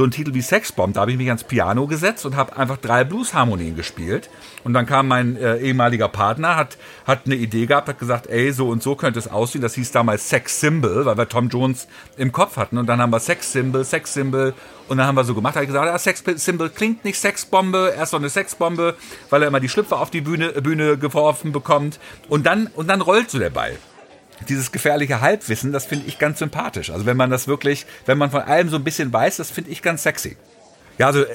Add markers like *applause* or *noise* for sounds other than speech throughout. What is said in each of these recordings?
so einen Titel wie Sexbomb, da habe ich mich ans Piano gesetzt und habe einfach drei Bluesharmonien gespielt. Und dann kam mein äh, ehemaliger Partner, hat, hat eine Idee gehabt, hat gesagt, ey, so und so könnte es aussehen. Das hieß damals Sex Symbol, weil wir Tom Jones im Kopf hatten. Und dann haben wir Sex Symbol, Sex Symbol. Und dann haben wir so gemacht, ich gesagt, ja, Sex Symbol klingt nicht Sexbombe, erst so eine Sexbombe, weil er immer die Schlüpfer auf die Bühne, Bühne geworfen bekommt. Und dann, und dann rollt so der Ball dieses gefährliche Halbwissen, das finde ich ganz sympathisch. Also wenn man das wirklich, wenn man von allem so ein bisschen weiß, das finde ich ganz sexy. Ja, also äh,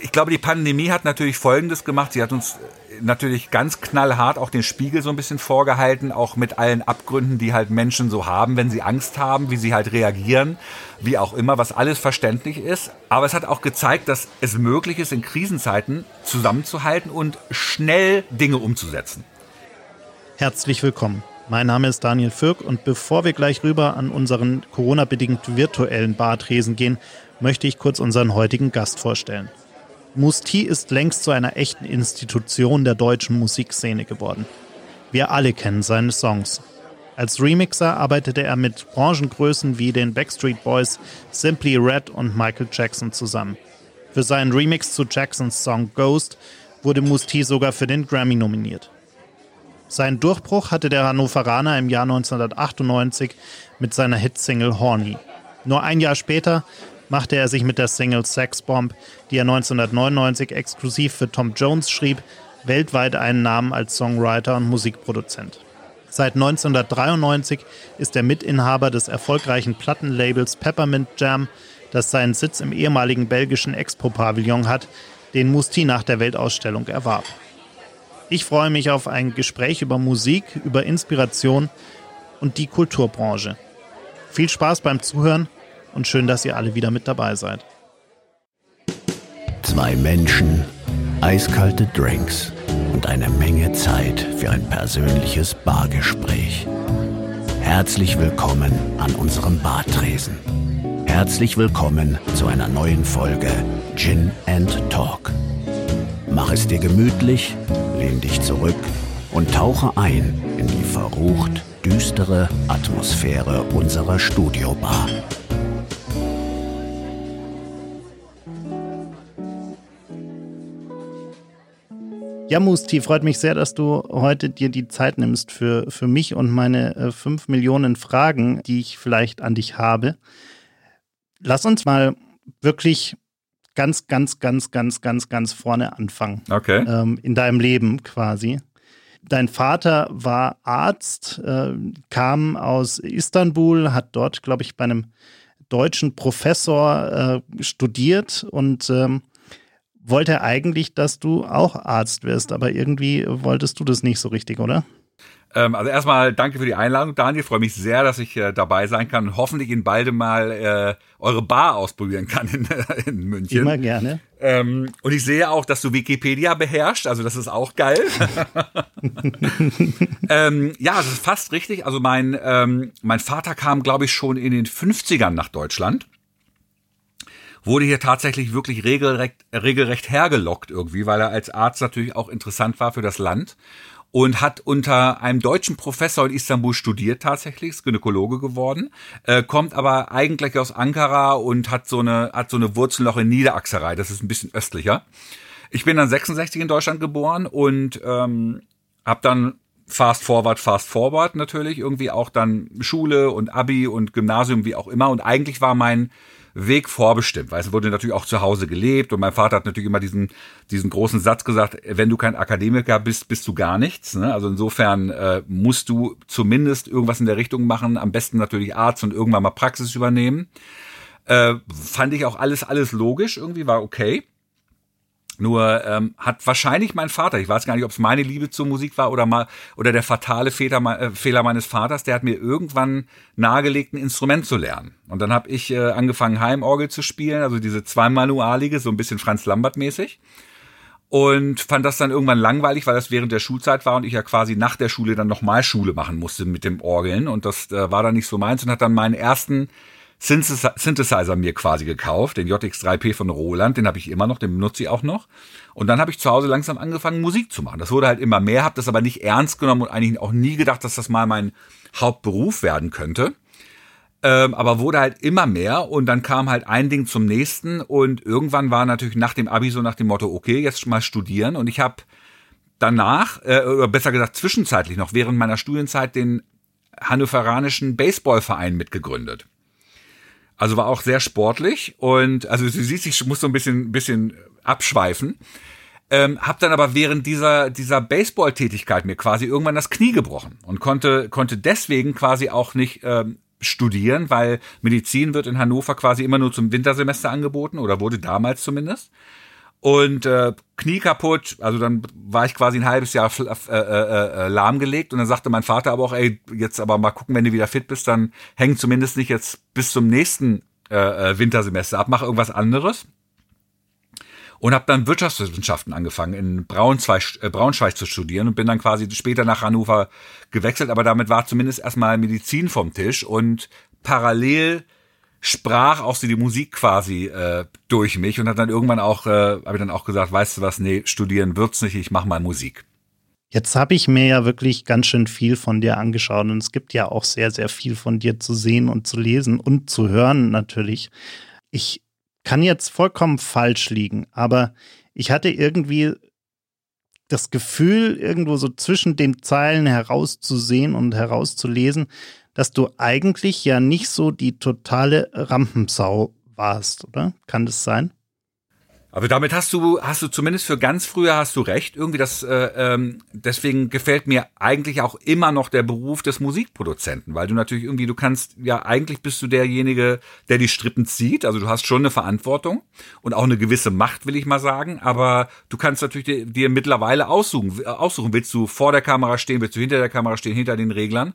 ich glaube, die Pandemie hat natürlich Folgendes gemacht. Sie hat uns äh, natürlich ganz knallhart auch den Spiegel so ein bisschen vorgehalten, auch mit allen Abgründen, die halt Menschen so haben, wenn sie Angst haben, wie sie halt reagieren, wie auch immer, was alles verständlich ist. Aber es hat auch gezeigt, dass es möglich ist, in Krisenzeiten zusammenzuhalten und schnell Dinge umzusetzen. Herzlich willkommen. Mein Name ist Daniel Fürk und bevor wir gleich rüber an unseren Corona-bedingt virtuellen Bartresen gehen, möchte ich kurz unseren heutigen Gast vorstellen. Musti ist längst zu einer echten Institution der deutschen Musikszene geworden. Wir alle kennen seine Songs. Als Remixer arbeitete er mit Branchengrößen wie den Backstreet Boys, Simply Red und Michael Jackson zusammen. Für seinen Remix zu Jacksons Song Ghost wurde Musti sogar für den Grammy nominiert. Seinen Durchbruch hatte der Hannoveraner im Jahr 1998 mit seiner Hitsingle Horny. Nur ein Jahr später machte er sich mit der Single Sex Bomb, die er 1999 exklusiv für Tom Jones schrieb, weltweit einen Namen als Songwriter und Musikproduzent. Seit 1993 ist er Mitinhaber des erfolgreichen Plattenlabels Peppermint Jam, das seinen Sitz im ehemaligen belgischen Expo-Pavillon hat, den Musti nach der Weltausstellung erwarb. Ich freue mich auf ein Gespräch über Musik, über Inspiration und die Kulturbranche. Viel Spaß beim Zuhören und schön, dass ihr alle wieder mit dabei seid. Zwei Menschen, eiskalte Drinks und eine Menge Zeit für ein persönliches Bargespräch. Herzlich willkommen an unserem Bartresen. Herzlich willkommen zu einer neuen Folge Gin and Talk. Mach es dir gemütlich lehn dich zurück und tauche ein in die verrucht düstere Atmosphäre unserer Studiobar. Ja, Musti, freut mich sehr, dass du heute dir die Zeit nimmst für, für mich und meine äh, fünf Millionen Fragen, die ich vielleicht an dich habe. Lass uns mal wirklich ganz, ganz, ganz, ganz, ganz, ganz vorne anfangen. Okay. Ähm, in deinem Leben quasi. Dein Vater war Arzt, äh, kam aus Istanbul, hat dort, glaube ich, bei einem deutschen Professor äh, studiert und ähm, wollte eigentlich, dass du auch Arzt wirst, aber irgendwie wolltest du das nicht so richtig, oder? Ähm, also erstmal danke für die Einladung, Daniel. Freue mich sehr, dass ich äh, dabei sein kann und hoffentlich in beide mal äh, eure Bar ausprobieren kann in, *laughs* in München. Immer gerne. Ähm, und ich sehe auch, dass du Wikipedia beherrschst, also das ist auch geil. *laughs* ähm, ja, das ist fast richtig. Also mein, ähm, mein Vater kam, glaube ich, schon in den 50ern nach Deutschland wurde hier tatsächlich wirklich regelrecht, regelrecht hergelockt irgendwie, weil er als Arzt natürlich auch interessant war für das Land und hat unter einem deutschen Professor in Istanbul studiert tatsächlich, ist Gynäkologe geworden, äh, kommt aber eigentlich aus Ankara und hat so eine hat so eine Wurzel noch in Niederachserei, das ist ein bisschen östlicher. Ich bin dann 66 in Deutschland geboren und ähm, habe dann fast forward, fast forward natürlich irgendwie auch dann Schule und Abi und Gymnasium wie auch immer und eigentlich war mein Weg vorbestimmt, weil es wurde natürlich auch zu Hause gelebt und mein Vater hat natürlich immer diesen, diesen großen Satz gesagt, wenn du kein Akademiker bist, bist du gar nichts. Ne? Also insofern äh, musst du zumindest irgendwas in der Richtung machen, am besten natürlich Arzt und irgendwann mal Praxis übernehmen. Äh, fand ich auch alles, alles logisch, irgendwie war okay. Nur ähm, hat wahrscheinlich mein Vater, ich weiß gar nicht, ob es meine Liebe zur Musik war oder mal oder der fatale Fehler, äh, Fehler meines Vaters, der hat mir irgendwann nahegelegt, ein Instrument zu lernen. Und dann habe ich äh, angefangen, Heimorgel zu spielen, also diese zweimanualige, so ein bisschen Franz Lambert mäßig. Und fand das dann irgendwann langweilig, weil das während der Schulzeit war und ich ja quasi nach der Schule dann nochmal Schule machen musste mit dem Orgeln. Und das äh, war dann nicht so meins und hat dann meinen ersten Synthesizer mir quasi gekauft, den JX3P von Roland, den habe ich immer noch, den benutze ich auch noch. Und dann habe ich zu Hause langsam angefangen, Musik zu machen. Das wurde halt immer mehr, habe das aber nicht ernst genommen und eigentlich auch nie gedacht, dass das mal mein Hauptberuf werden könnte. Ähm, aber wurde halt immer mehr und dann kam halt ein Ding zum nächsten und irgendwann war natürlich nach dem Abi so nach dem Motto, okay, jetzt mal studieren und ich habe danach, äh, oder besser gesagt zwischenzeitlich noch während meiner Studienzeit den hannoveranischen Baseballverein mitgegründet. Also war auch sehr sportlich und also du siehst, ich muss so ein bisschen, bisschen abschweifen. Ähm, hab dann aber während dieser dieser Baseball-Tätigkeit mir quasi irgendwann das Knie gebrochen und konnte konnte deswegen quasi auch nicht ähm, studieren, weil Medizin wird in Hannover quasi immer nur zum Wintersemester angeboten oder wurde damals zumindest. Und äh, Knie kaputt, also dann war ich quasi ein halbes Jahr äh, äh, äh, lahmgelegt. Und dann sagte mein Vater aber auch, ey, jetzt aber mal gucken, wenn du wieder fit bist, dann häng zumindest nicht jetzt bis zum nächsten äh, äh Wintersemester ab, mach irgendwas anderes. Und habe dann Wirtschaftswissenschaften angefangen in Braunschweig, äh, Braunschweig zu studieren und bin dann quasi später nach Hannover gewechselt, aber damit war zumindest erstmal Medizin vom Tisch. Und parallel sprach auch so die Musik quasi äh, durch mich und hat dann irgendwann auch äh, habe ich dann auch gesagt, weißt du was, nee, studieren wird's nicht, ich mach mal Musik. Jetzt habe ich mir ja wirklich ganz schön viel von dir angeschaut und es gibt ja auch sehr, sehr viel von dir zu sehen und zu lesen und zu hören natürlich. Ich kann jetzt vollkommen falsch liegen, aber ich hatte irgendwie das Gefühl, irgendwo so zwischen den Zeilen herauszusehen und herauszulesen, dass du eigentlich ja nicht so die totale Rampensau warst, oder? Kann das sein? Aber damit hast du, hast du zumindest für ganz früher hast du recht. Irgendwie das, äh, ähm, deswegen gefällt mir eigentlich auch immer noch der Beruf des Musikproduzenten, weil du natürlich irgendwie, du kannst, ja, eigentlich bist du derjenige, der die Strippen zieht. Also du hast schon eine Verantwortung und auch eine gewisse Macht, will ich mal sagen. Aber du kannst natürlich dir, dir mittlerweile aussuchen, aussuchen, willst du vor der Kamera stehen, willst du hinter der Kamera stehen, hinter den Reglern.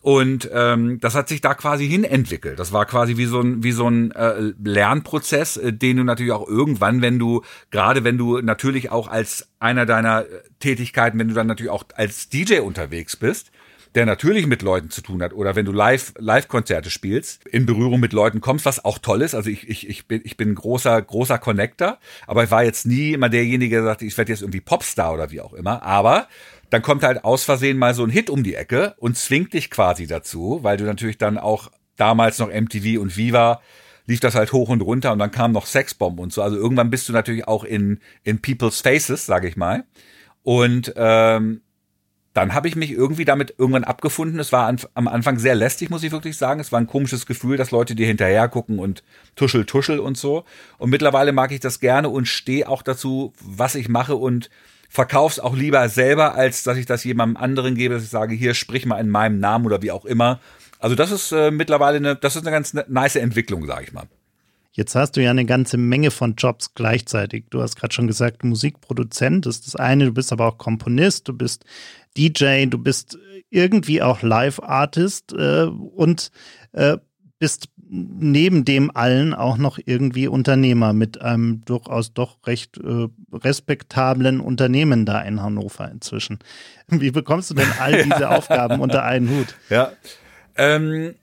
Und ähm, das hat sich da quasi hin entwickelt. Das war quasi wie so ein wie so ein äh, Lernprozess, äh, den du natürlich auch irgendwann, wenn du gerade wenn du natürlich auch als einer deiner äh, Tätigkeiten, wenn du dann natürlich auch als DJ unterwegs bist, der natürlich mit Leuten zu tun hat oder wenn du live Live Konzerte spielst, in Berührung mit Leuten kommst, was auch toll ist. Also ich ich ich bin ich bin großer großer Connector, aber ich war jetzt nie immer derjenige, der sagte, ich werde jetzt irgendwie Popstar oder wie auch immer, aber dann kommt halt aus Versehen mal so ein Hit um die Ecke und zwingt dich quasi dazu, weil du natürlich dann auch damals noch MTV und Viva lief das halt hoch und runter und dann kam noch Sexbomb und so. Also irgendwann bist du natürlich auch in, in People's Faces, sage ich mal. Und ähm, dann habe ich mich irgendwie damit irgendwann abgefunden. Es war an, am Anfang sehr lästig, muss ich wirklich sagen. Es war ein komisches Gefühl, dass Leute dir hinterher gucken und tuschel, tuschel und so. Und mittlerweile mag ich das gerne und stehe auch dazu, was ich mache und verkauf's auch lieber selber, als dass ich das jemandem anderen gebe, dass ich sage, hier sprich mal in meinem Namen oder wie auch immer. Also das ist äh, mittlerweile eine, das ist eine ganz nice Entwicklung, sage ich mal. Jetzt hast du ja eine ganze Menge von Jobs gleichzeitig. Du hast gerade schon gesagt, Musikproduzent ist das eine, du bist aber auch Komponist, du bist DJ, du bist irgendwie auch Live-Artist äh, und äh, bist neben dem allen auch noch irgendwie Unternehmer mit einem durchaus doch recht äh, respektablen Unternehmen da in Hannover inzwischen. Wie bekommst du denn all *laughs* diese Aufgaben unter einen Hut? Ja. Ähm,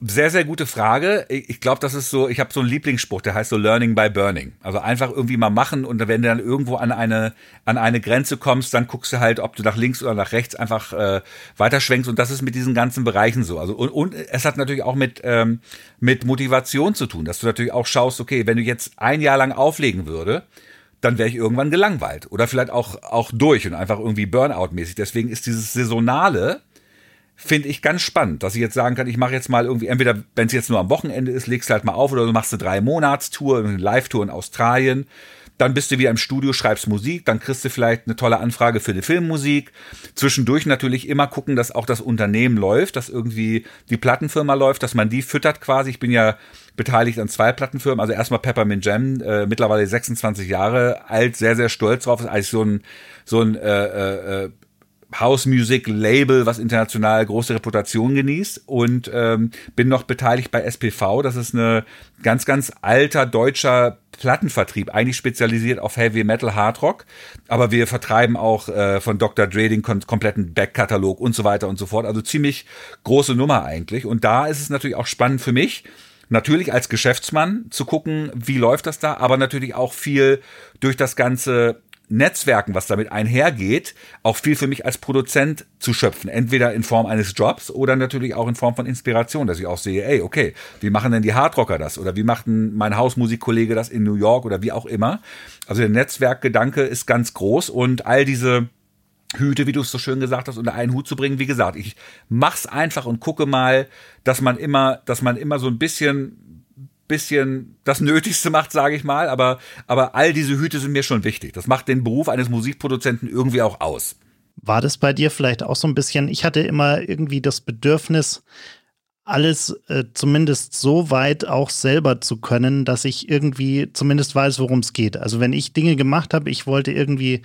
sehr, sehr gute Frage. Ich glaube, das ist so, ich habe so einen Lieblingsspruch, der heißt so Learning by Burning. Also einfach irgendwie mal machen und wenn du dann irgendwo an eine, an eine Grenze kommst, dann guckst du halt, ob du nach links oder nach rechts einfach äh, weiterschwenkst und das ist mit diesen ganzen Bereichen so. Also und, und es hat natürlich auch mit, ähm, mit Motivation zu tun, dass du natürlich auch schaust, okay, wenn du jetzt ein Jahr lang auflegen würde, dann wäre ich irgendwann gelangweilt oder vielleicht auch, auch durch und einfach irgendwie Burnout-mäßig. Deswegen ist dieses Saisonale, finde ich ganz spannend, dass ich jetzt sagen kann, ich mache jetzt mal irgendwie, entweder, wenn es jetzt nur am Wochenende ist, legst du halt mal auf oder du machst eine drei Monatstour, eine Live-Tour in Australien. Dann bist du wieder im Studio, schreibst Musik, dann kriegst du vielleicht eine tolle Anfrage für die Filmmusik. Zwischendurch natürlich immer gucken, dass auch das Unternehmen läuft, dass irgendwie die Plattenfirma läuft, dass man die füttert quasi. Ich bin ja beteiligt an zwei Plattenfirmen. Also erstmal Peppermint Jam, äh, mittlerweile 26 Jahre alt, sehr, sehr stolz drauf. Ist eigentlich so ein, so ein äh, äh, House Music Label, was international große Reputation genießt und ähm, bin noch beteiligt bei SPV. Das ist eine ganz, ganz alter deutscher Plattenvertrieb, eigentlich spezialisiert auf Heavy Metal, Hard Rock, aber wir vertreiben auch äh, von Dr. Dre den kom kompletten Backkatalog und so weiter und so fort. Also ziemlich große Nummer eigentlich. Und da ist es natürlich auch spannend für mich, natürlich als Geschäftsmann zu gucken, wie läuft das da, aber natürlich auch viel durch das ganze Netzwerken, was damit einhergeht, auch viel für mich als Produzent zu schöpfen. Entweder in Form eines Jobs oder natürlich auch in Form von Inspiration, dass ich auch sehe, ey, okay, wie machen denn die Hardrocker das? Oder wie macht mein Hausmusikkollege das in New York oder wie auch immer? Also der Netzwerkgedanke ist ganz groß und all diese Hüte, wie du es so schön gesagt hast, unter einen Hut zu bringen. Wie gesagt, ich mach's einfach und gucke mal, dass man immer, dass man immer so ein bisschen bisschen das Nötigste macht, sage ich mal, aber, aber all diese Hüte sind mir schon wichtig. Das macht den Beruf eines Musikproduzenten irgendwie auch aus. War das bei dir vielleicht auch so ein bisschen, ich hatte immer irgendwie das Bedürfnis, alles äh, zumindest so weit auch selber zu können, dass ich irgendwie zumindest weiß, worum es geht. Also wenn ich Dinge gemacht habe, ich wollte irgendwie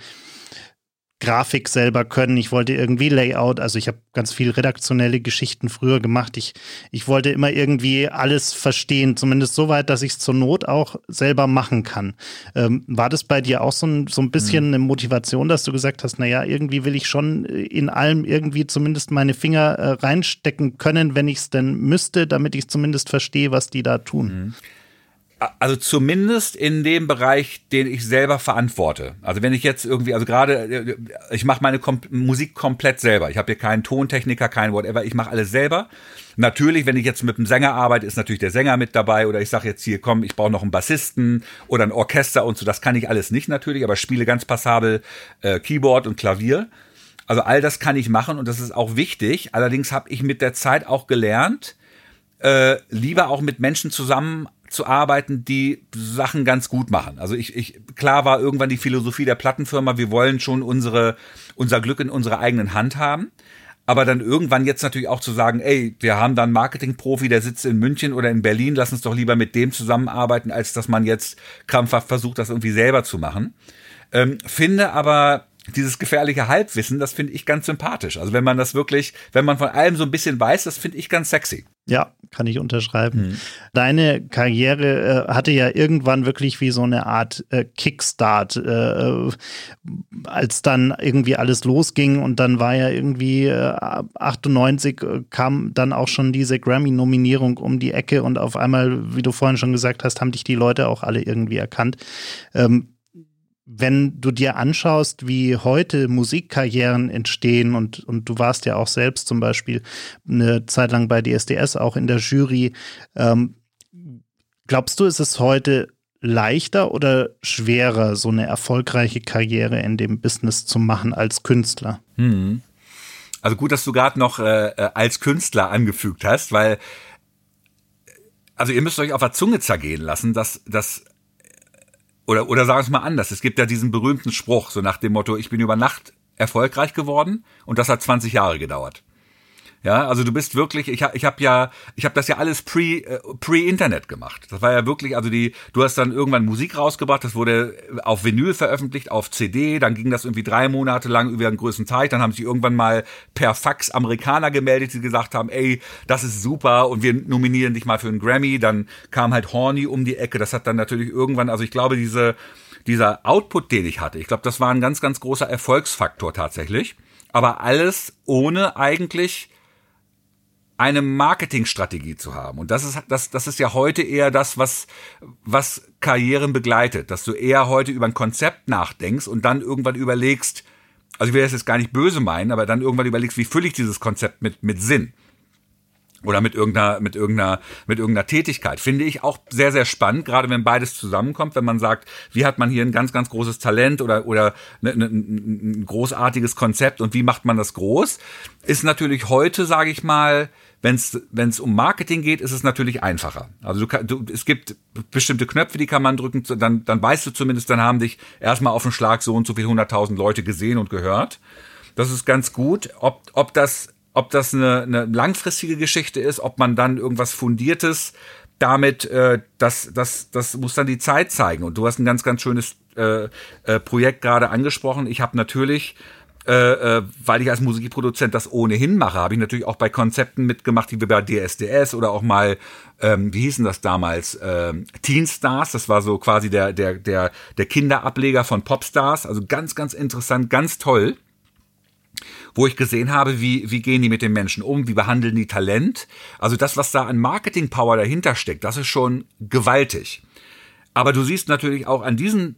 Grafik selber können. Ich wollte irgendwie Layout, also ich habe ganz viel redaktionelle Geschichten früher gemacht. Ich, ich wollte immer irgendwie alles verstehen, zumindest so weit, dass ich es zur Not auch selber machen kann. Ähm, war das bei dir auch so ein, so ein bisschen mhm. eine Motivation, dass du gesagt hast, naja, irgendwie will ich schon in allem irgendwie zumindest meine Finger äh, reinstecken können, wenn ich es denn müsste, damit ich zumindest verstehe, was die da tun? Mhm also zumindest in dem Bereich, den ich selber verantworte. Also wenn ich jetzt irgendwie, also gerade, äh, ich mache meine Kom Musik komplett selber. Ich habe hier keinen Tontechniker, keinen whatever. Ich mache alles selber. Natürlich, wenn ich jetzt mit einem Sänger arbeite, ist natürlich der Sänger mit dabei. Oder ich sage jetzt hier, komm, ich brauche noch einen Bassisten oder ein Orchester und so. Das kann ich alles nicht natürlich, aber spiele ganz passabel äh, Keyboard und Klavier. Also all das kann ich machen und das ist auch wichtig. Allerdings habe ich mit der Zeit auch gelernt, äh, lieber auch mit Menschen zusammen zu arbeiten, die Sachen ganz gut machen. Also ich, ich, klar war irgendwann die Philosophie der Plattenfirma, wir wollen schon unsere, unser Glück in unserer eigenen Hand haben. Aber dann irgendwann jetzt natürlich auch zu sagen, ey, wir haben da einen Marketingprofi, der sitzt in München oder in Berlin, lass uns doch lieber mit dem zusammenarbeiten, als dass man jetzt krampfhaft versucht, das irgendwie selber zu machen. Ähm, finde aber dieses gefährliche Halbwissen, das finde ich ganz sympathisch. Also wenn man das wirklich, wenn man von allem so ein bisschen weiß, das finde ich ganz sexy. Ja, kann ich unterschreiben. Mhm. Deine Karriere äh, hatte ja irgendwann wirklich wie so eine Art äh, Kickstart, äh, äh als dann irgendwie alles losging und dann war ja irgendwie 98 äh, kam dann auch schon diese Grammy-Nominierung um die Ecke und auf einmal, wie du vorhin schon gesagt hast, haben dich die Leute auch alle irgendwie erkannt. Ähm, wenn du dir anschaust, wie heute Musikkarrieren entstehen und, und du warst ja auch selbst zum Beispiel eine Zeit lang bei DSDS auch in der Jury, ähm, glaubst du, ist es heute leichter oder schwerer, so eine erfolgreiche Karriere in dem Business zu machen als Künstler? Hm. Also gut, dass du gerade noch äh, äh als Künstler angefügt hast, weil also ihr müsst euch auf der Zunge zergehen lassen, dass, dass oder, oder sagen wir es mal anders. Es gibt ja diesen berühmten Spruch, so nach dem Motto, ich bin über Nacht erfolgreich geworden und das hat 20 Jahre gedauert. Ja, also du bist wirklich, ich habe ich hab ja, ich habe das ja alles pre äh, pre Internet gemacht. Das war ja wirklich, also die, du hast dann irgendwann Musik rausgebracht, das wurde auf Vinyl veröffentlicht, auf CD, dann ging das irgendwie drei Monate lang über einen größten Teich, dann haben sich irgendwann mal per Fax Amerikaner gemeldet, die gesagt haben, ey, das ist super und wir nominieren dich mal für einen Grammy. Dann kam halt Horny um die Ecke, das hat dann natürlich irgendwann, also ich glaube diese dieser Output, den ich hatte, ich glaube, das war ein ganz, ganz großer Erfolgsfaktor tatsächlich. Aber alles ohne eigentlich eine Marketingstrategie zu haben. Und das ist, das, das ist ja heute eher das, was, was Karrieren begleitet, dass du eher heute über ein Konzept nachdenkst und dann irgendwann überlegst, also ich will das jetzt gar nicht böse meinen, aber dann irgendwann überlegst, wie fülle ich dieses Konzept mit, mit Sinn? Oder mit irgendeiner, mit irgendeiner, mit irgendeiner Tätigkeit. Finde ich auch sehr, sehr spannend, gerade wenn beides zusammenkommt, wenn man sagt, wie hat man hier ein ganz, ganz großes Talent oder, oder ne, ne, ein großartiges Konzept und wie macht man das groß? Ist natürlich heute, sage ich mal, wenn es um Marketing geht, ist es natürlich einfacher. Also du, du, es gibt bestimmte Knöpfe, die kann man drücken, dann, dann weißt du zumindest, dann haben dich erstmal auf den Schlag so und so viel hunderttausend Leute gesehen und gehört. Das ist ganz gut. Ob, ob das, ob das eine, eine langfristige Geschichte ist, ob man dann irgendwas Fundiertes damit, äh, das, das, das muss dann die Zeit zeigen. Und du hast ein ganz, ganz schönes äh, äh, Projekt gerade angesprochen. Ich habe natürlich äh, äh, weil ich als Musikproduzent das ohnehin mache, habe ich natürlich auch bei Konzepten mitgemacht, wie bei DSDS oder auch mal, ähm, wie hießen das damals, ähm, Teen Stars, das war so quasi der, der, der, der Kinderableger von Popstars, also ganz, ganz interessant, ganz toll wo ich gesehen habe, wie, wie gehen die mit den Menschen um, wie behandeln die Talent. Also das, was da an Marketing-Power dahinter steckt, das ist schon gewaltig. Aber du siehst natürlich auch an diesen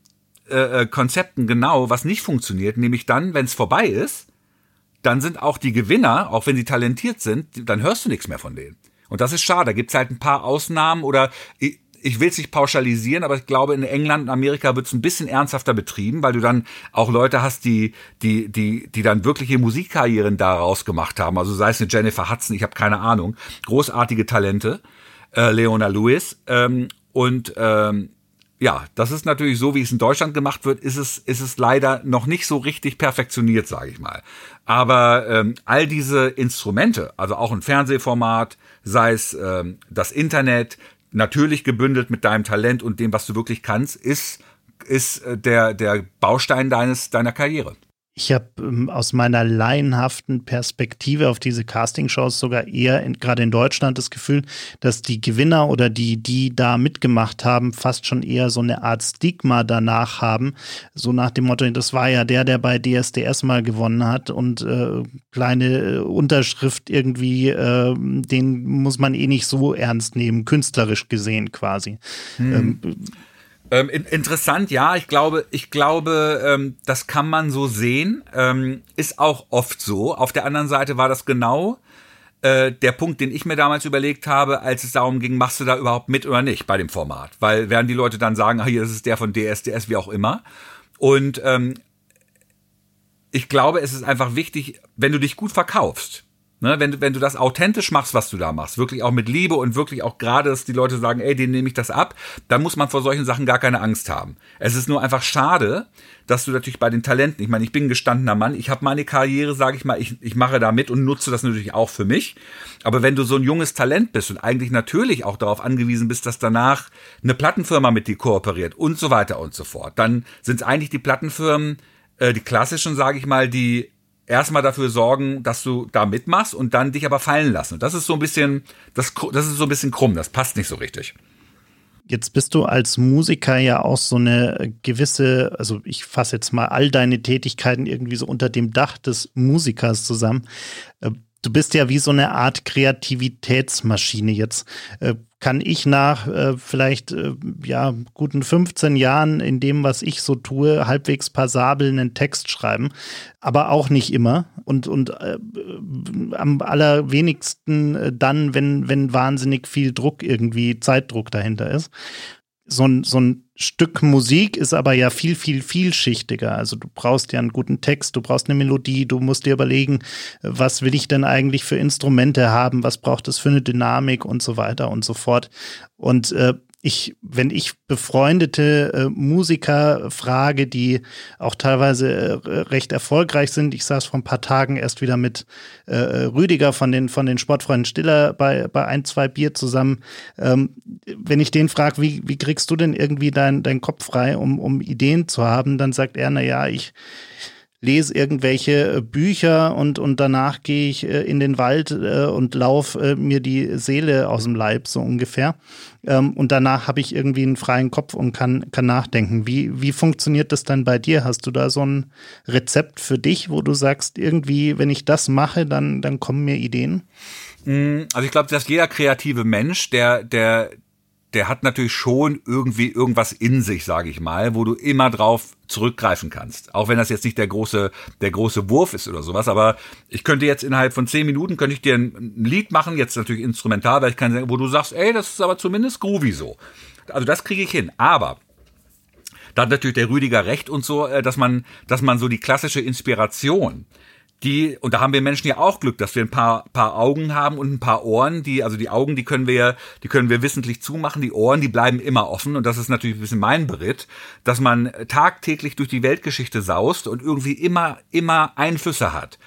äh, äh, Konzepten genau, was nicht funktioniert, nämlich dann, wenn es vorbei ist, dann sind auch die Gewinner, auch wenn sie talentiert sind, dann hörst du nichts mehr von denen. Und das ist schade. Da gibt's halt ein paar Ausnahmen oder ich, ich will es nicht pauschalisieren, aber ich glaube, in England und Amerika wird es ein bisschen ernsthafter betrieben, weil du dann auch Leute hast, die, die, die, die dann wirkliche Musikkarrieren daraus gemacht haben. Also sei es eine Jennifer Hudson, ich habe keine Ahnung. Großartige Talente. Äh, Leona Lewis. Ähm, und ähm, ja, das ist natürlich so, wie es in Deutschland gemacht wird, ist es, ist es leider noch nicht so richtig perfektioniert, sage ich mal. Aber ähm, all diese Instrumente, also auch ein Fernsehformat, sei es ähm, das Internet, natürlich gebündelt mit deinem Talent und dem, was du wirklich kannst, ist, ist äh, der, der Baustein deines, deiner Karriere. Ich habe ähm, aus meiner laienhaften Perspektive auf diese Castingshows sogar eher, gerade in Deutschland, das Gefühl, dass die Gewinner oder die, die da mitgemacht haben, fast schon eher so eine Art Stigma danach haben. So nach dem Motto, das war ja der, der bei DSDS mal gewonnen hat und äh, kleine äh, Unterschrift irgendwie, äh, den muss man eh nicht so ernst nehmen, künstlerisch gesehen quasi. Hm. Ähm, ähm, in, interessant, ja. Ich glaube, ich glaube, ähm, das kann man so sehen. Ähm, ist auch oft so. Auf der anderen Seite war das genau äh, der Punkt, den ich mir damals überlegt habe, als es darum ging, machst du da überhaupt mit oder nicht bei dem Format? Weil werden die Leute dann sagen, ah, hier, ist der von DSDS, wie auch immer. Und ähm, ich glaube, es ist einfach wichtig, wenn du dich gut verkaufst, Ne, wenn, du wenn du das authentisch machst, was du da machst, wirklich auch mit Liebe und wirklich auch gerade, dass die Leute sagen, ey, denen nehme ich das ab, dann muss man vor solchen Sachen gar keine Angst haben. Es ist nur einfach schade, dass du natürlich bei den Talenten, ich meine, ich bin ein gestandener Mann, ich habe meine Karriere, sage ich mal, ich, ich mache da mit und nutze das natürlich auch für mich. Aber wenn du so ein junges Talent bist und eigentlich natürlich auch darauf angewiesen bist, dass danach eine Plattenfirma mit dir kooperiert und so weiter und so fort, dann sind es eigentlich die Plattenfirmen, äh, die klassischen, sage ich mal, die erstmal dafür sorgen, dass du da mitmachst und dann dich aber fallen lassen. das ist so ein bisschen, das, das ist so ein bisschen krumm, das passt nicht so richtig. Jetzt bist du als Musiker ja auch so eine gewisse, also ich fasse jetzt mal all deine Tätigkeiten irgendwie so unter dem Dach des Musikers zusammen. Du bist ja wie so eine Art Kreativitätsmaschine jetzt. Äh, kann ich nach äh, vielleicht äh, ja guten 15 Jahren in dem, was ich so tue, halbwegs passabel einen Text schreiben, aber auch nicht immer. Und und äh, am allerwenigsten äh, dann, wenn wenn wahnsinnig viel Druck irgendwie Zeitdruck dahinter ist. So ein, so ein Stück Musik ist aber ja viel, viel, vielschichtiger. Also du brauchst ja einen guten Text, du brauchst eine Melodie, du musst dir überlegen, was will ich denn eigentlich für Instrumente haben, was braucht es für eine Dynamik und so weiter und so fort. Und äh, ich, wenn ich befreundete äh, Musiker frage, die auch teilweise äh, recht erfolgreich sind, ich saß vor ein paar Tagen erst wieder mit äh, Rüdiger von den, von den Sportfreunden Stiller bei, bei ein, zwei Bier zusammen. Ähm, wenn ich den frage, wie, wie kriegst du denn irgendwie deinen dein Kopf frei, um, um Ideen zu haben, dann sagt er, na ja, ich, lese irgendwelche äh, Bücher und, und danach gehe ich äh, in den Wald äh, und laufe mir die Seele aus dem Leib, so ungefähr. Ähm, und danach habe ich irgendwie einen freien Kopf und kann, kann nachdenken. Wie, wie funktioniert das dann bei dir? Hast du da so ein Rezept für dich, wo du sagst, irgendwie, wenn ich das mache, dann, dann kommen mir Ideen? Mm, also ich glaube, dass jeder kreative Mensch, der, der, der hat natürlich schon irgendwie irgendwas in sich, sage ich mal, wo du immer drauf zurückgreifen kannst. Auch wenn das jetzt nicht der große, der große Wurf ist oder sowas. Aber ich könnte jetzt innerhalb von zehn Minuten könnte ich dir ein Lied machen, jetzt natürlich instrumental, weil ich kann sagen, wo du sagst, ey, das ist aber zumindest groovy so. Also das kriege ich hin. Aber da hat natürlich der Rüdiger recht und so, äh, dass man, dass man so die klassische Inspiration, die, und da haben wir Menschen ja auch Glück, dass wir ein paar, paar Augen haben und ein paar Ohren, die, also die Augen, die können wir, die können wir wissentlich zumachen, die Ohren, die bleiben immer offen. Und das ist natürlich ein bisschen mein Beritt, dass man tagtäglich durch die Weltgeschichte saust und irgendwie immer, immer Einflüsse hat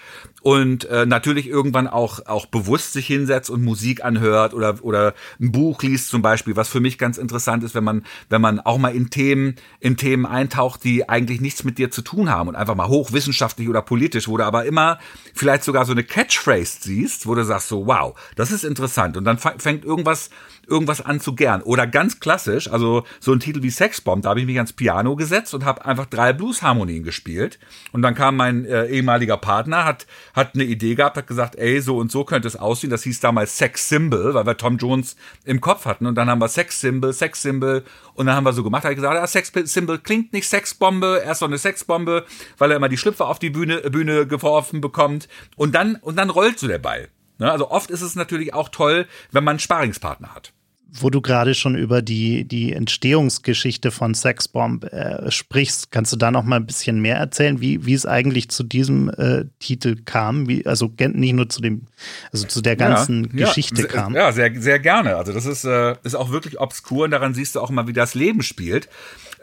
und äh, natürlich irgendwann auch auch bewusst sich hinsetzt und Musik anhört oder oder ein Buch liest zum Beispiel, was für mich ganz interessant ist, wenn man wenn man auch mal in Themen in Themen eintaucht, die eigentlich nichts mit dir zu tun haben und einfach mal hochwissenschaftlich oder politisch, wo du aber immer vielleicht sogar so eine Catchphrase siehst, wo du sagst so, wow, das ist interessant. Und dann fängt irgendwas irgendwas an zu gern. Oder ganz klassisch, also so ein Titel wie Sexbomb, da habe ich mich ans Piano gesetzt und habe einfach drei Bluesharmonien gespielt. Und dann kam mein äh, ehemaliger Partner, hat, hat eine Idee gehabt, hat gesagt, ey, so und so könnte es aussehen. Das hieß damals Sex Symbol, weil wir Tom Jones im Kopf hatten. Und dann haben wir Sex Symbol, Sex Symbol. Und dann haben wir so gemacht, hat gesagt, ah, Sex Symbol klingt nicht Sexbombe, erst so eine Sexbombe, weil er immer die Schlüpfer auf die Bühne, Bühne geworfen bekommt. Und dann, und dann rollt so der Ball. Ne? Also oft ist es natürlich auch toll, wenn man einen Sparingspartner hat wo du gerade schon über die, die Entstehungsgeschichte von Sexbomb äh, sprichst, kannst du da noch mal ein bisschen mehr erzählen, wie, wie es eigentlich zu diesem äh, Titel kam? Wie, also nicht nur zu dem, also zu der ganzen ja, Geschichte ja, kam. Ja, sehr, sehr gerne. Also das ist, äh, ist auch wirklich obskur und daran siehst du auch mal, wie das Leben spielt.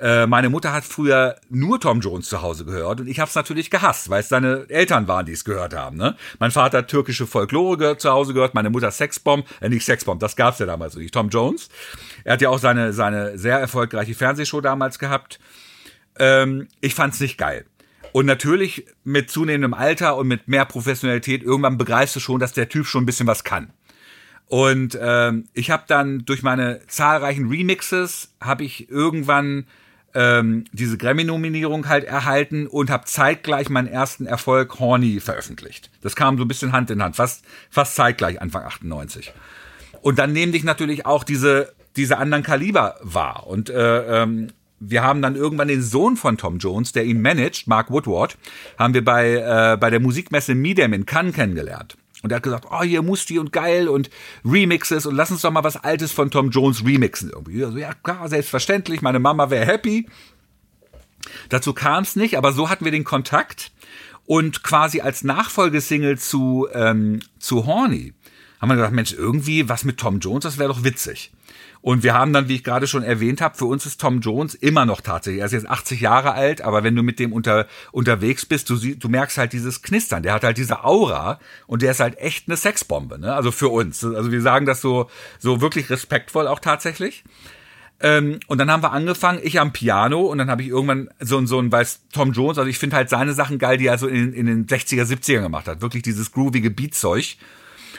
Äh, meine Mutter hat früher nur Tom Jones zu Hause gehört und ich habe es natürlich gehasst, weil es seine Eltern waren, die es gehört haben. Ne? Mein Vater hat türkische Folklore zu Hause gehört, meine Mutter Sexbomb, äh, nicht Sexbomb, das gab's ja damals nicht. Tom Jones. Er hat ja auch seine seine sehr erfolgreiche Fernsehshow damals gehabt. Ähm, ich fand's nicht geil. Und natürlich mit zunehmendem Alter und mit mehr Professionalität irgendwann begreifst du schon, dass der Typ schon ein bisschen was kann. Und ähm, ich habe dann durch meine zahlreichen Remixes habe ich irgendwann ähm, diese Grammy-Nominierung halt erhalten und habe zeitgleich meinen ersten Erfolg Horny veröffentlicht. Das kam so ein bisschen Hand in Hand, fast, fast zeitgleich, Anfang 98. Und dann nehmen dich natürlich auch diese, diese anderen Kaliber wahr. Und äh, ähm, wir haben dann irgendwann den Sohn von Tom Jones, der ihn managt, Mark Woodward, haben wir bei, äh, bei der Musikmesse Midem in Cannes kennengelernt. Und er hat gesagt, oh, hier Musti und geil und Remixes und lass uns doch mal was Altes von Tom Jones remixen irgendwie. Also, ja, klar, selbstverständlich, meine Mama wäre happy. Dazu kam es nicht, aber so hatten wir den Kontakt. Und quasi als Nachfolgesingle zu, ähm, zu Horny haben wir gesagt, Mensch, irgendwie was mit Tom Jones, das wäre doch witzig. Und wir haben dann, wie ich gerade schon erwähnt habe, für uns ist Tom Jones immer noch tatsächlich, er ist jetzt 80 Jahre alt, aber wenn du mit dem unter, unterwegs bist, du, du merkst halt dieses Knistern, der hat halt diese Aura und der ist halt echt eine Sexbombe, ne? Also für uns. Also wir sagen das so, so wirklich respektvoll auch tatsächlich. Ähm, und dann haben wir angefangen, ich am Piano und dann habe ich irgendwann so, so ein, weiß Tom Jones, also ich finde halt seine Sachen geil, die er so in, in den 60er, 70er gemacht hat. Wirklich dieses groovige Beatzeug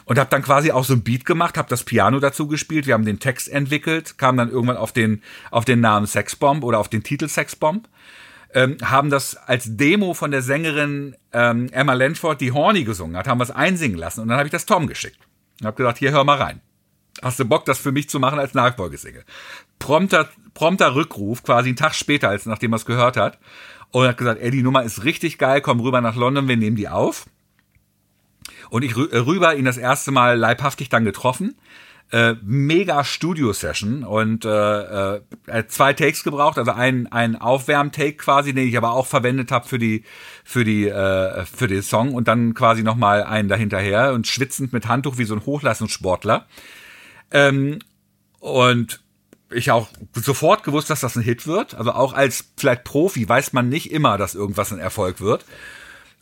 und habe dann quasi auch so ein Beat gemacht, habe das Piano dazu gespielt, wir haben den Text entwickelt, kam dann irgendwann auf den auf den Namen Sexbomb oder auf den Titel Sexbomb. Ähm, haben das als Demo von der Sängerin ähm, Emma Lanford, die Horny gesungen hat, haben wir es einsingen lassen und dann habe ich das Tom geschickt und habe gesagt, hier hör mal rein. Hast du Bock, das für mich zu machen als Nachfolgesingle? Prompter, prompter Rückruf, quasi einen Tag später, als nachdem er es gehört hat. Und hat gesagt, ey, die Nummer ist richtig geil, komm rüber nach London, wir nehmen die auf. Und ich äh, rüber ihn das erste Mal leibhaftig dann getroffen. Äh, mega Studio-Session und äh, äh, zwei Takes gebraucht, also ein, ein Aufwärm-Take quasi, den ich aber auch verwendet habe für die für die äh, für den Song und dann quasi nochmal einen dahinterher und schwitzend mit Handtuch wie so ein Hochleistungssportler. Ähm, und ich auch sofort gewusst, dass das ein Hit wird. Also auch als vielleicht Profi weiß man nicht immer, dass irgendwas ein Erfolg wird.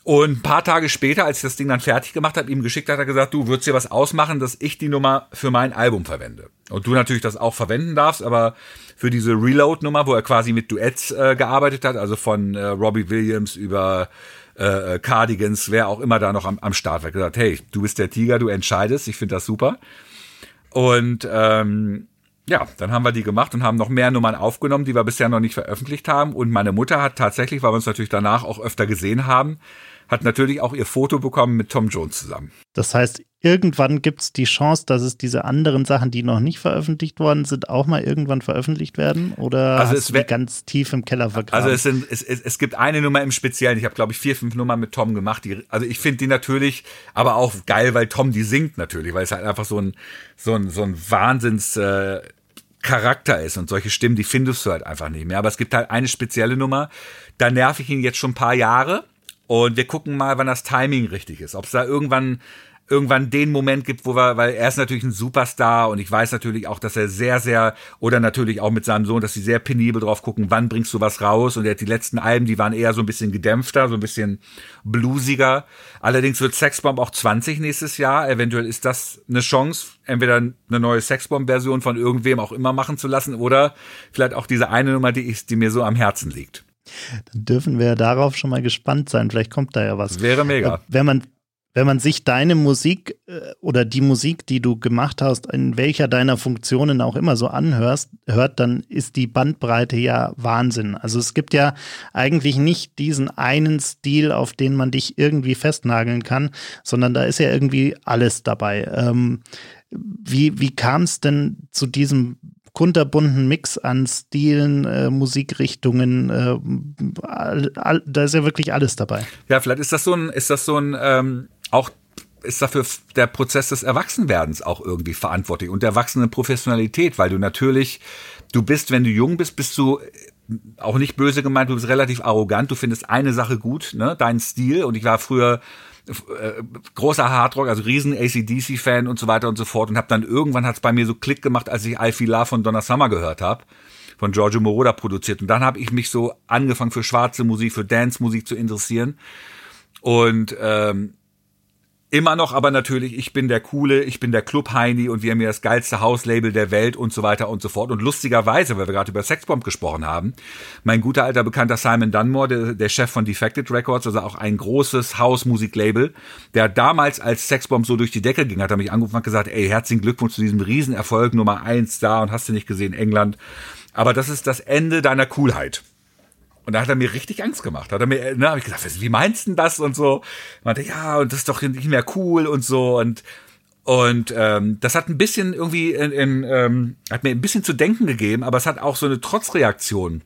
Und ein paar Tage später, als ich das Ding dann fertig gemacht habe, ihm geschickt hat er gesagt, du würdest dir was ausmachen, dass ich die Nummer für mein Album verwende. Und du natürlich das auch verwenden darfst, aber für diese Reload-Nummer, wo er quasi mit Duets äh, gearbeitet hat, also von äh, Robbie Williams über äh, Cardigans, wer auch immer da noch am, am Start war, gesagt, hey, du bist der Tiger, du entscheidest, ich finde das super. Und ähm, ja, dann haben wir die gemacht und haben noch mehr Nummern aufgenommen, die wir bisher noch nicht veröffentlicht haben. Und meine Mutter hat tatsächlich, weil wir uns natürlich danach auch öfter gesehen haben, hat natürlich auch ihr Foto bekommen mit Tom Jones zusammen. Das heißt, irgendwann gibt es die Chance, dass es diese anderen Sachen, die noch nicht veröffentlicht worden sind, auch mal irgendwann veröffentlicht werden? Oder also du die ganz tief im Keller vergraben? Also es, sind, es, es, es gibt eine Nummer im Speziellen. Ich habe, glaube ich, vier, fünf Nummern mit Tom gemacht. Die, also ich finde die natürlich, aber auch geil, weil Tom die singt natürlich, weil es halt einfach so ein, so ein, so ein Wahnsinns... Äh, Charakter ist und solche Stimmen, die findest du halt einfach nicht mehr. Aber es gibt halt eine spezielle Nummer, da nerv ich ihn jetzt schon ein paar Jahre und wir gucken mal, wann das Timing richtig ist. Ob es da irgendwann irgendwann den Moment gibt, wo wir, weil er ist natürlich ein Superstar und ich weiß natürlich auch, dass er sehr, sehr, oder natürlich auch mit seinem Sohn, dass sie sehr penibel drauf gucken, wann bringst du was raus und er hat die letzten Alben, die waren eher so ein bisschen gedämpfter, so ein bisschen bluesiger. Allerdings wird Sexbomb auch 20 nächstes Jahr. Eventuell ist das eine Chance, entweder eine neue Sexbomb-Version von irgendwem auch immer machen zu lassen oder vielleicht auch diese eine Nummer, die, ich, die mir so am Herzen liegt. Dann dürfen wir darauf schon mal gespannt sein. Vielleicht kommt da ja was. Wäre mega. Äh, wenn man, wenn man sich deine Musik äh, oder die Musik, die du gemacht hast, in welcher deiner Funktionen auch immer so anhörst, hört, dann ist die Bandbreite ja Wahnsinn. Also es gibt ja eigentlich nicht diesen einen Stil, auf den man dich irgendwie festnageln kann, sondern da ist ja irgendwie alles dabei. Ähm, wie wie kam es denn zu diesem kunterbunten Mix an Stilen, äh, Musikrichtungen. Äh, all, all, da ist ja wirklich alles dabei. Ja, vielleicht ist das so ein, ist das so ein ähm, auch ist dafür der Prozess des Erwachsenwerdens auch irgendwie verantwortlich und der erwachsenen Professionalität, weil du natürlich, du bist, wenn du jung bist, bist du äh, auch nicht böse gemeint, du bist relativ arrogant, du findest eine Sache gut, ne, deinen Stil und ich war früher äh, großer Hardrock, also riesen ACDC-Fan und so weiter und so fort. Und habe dann irgendwann hat's bei mir so Klick gemacht, als ich Feel Love von Donna Summer gehört habe von Giorgio Moroder produziert. Und dann habe ich mich so angefangen für schwarze Musik, für Dance-Musik zu interessieren. Und ähm, Immer noch aber natürlich, ich bin der Coole, ich bin der Club-Heini und wir haben ja das geilste Hauslabel der Welt und so weiter und so fort. Und lustigerweise, weil wir gerade über Sexbomb gesprochen haben, mein guter alter bekannter Simon Dunmore, der, der Chef von Defected Records, also auch ein großes Hausmusiklabel, der damals als Sexbomb so durch die Decke ging, hat er mich angerufen und gesagt, ey, herzlichen Glückwunsch zu diesem Riesenerfolg, Nummer eins da und hast du nicht gesehen, England. Aber das ist das Ende deiner Coolheit. Und da hat er mir richtig Angst gemacht. Hat er mir, ne, hab ich gesagt, wie meinst du das und so? Und meinte, ja, und das ist doch nicht mehr cool und so und und ähm, das hat ein bisschen irgendwie in, in ähm, hat mir ein bisschen zu denken gegeben, aber es hat auch so eine Trotzreaktion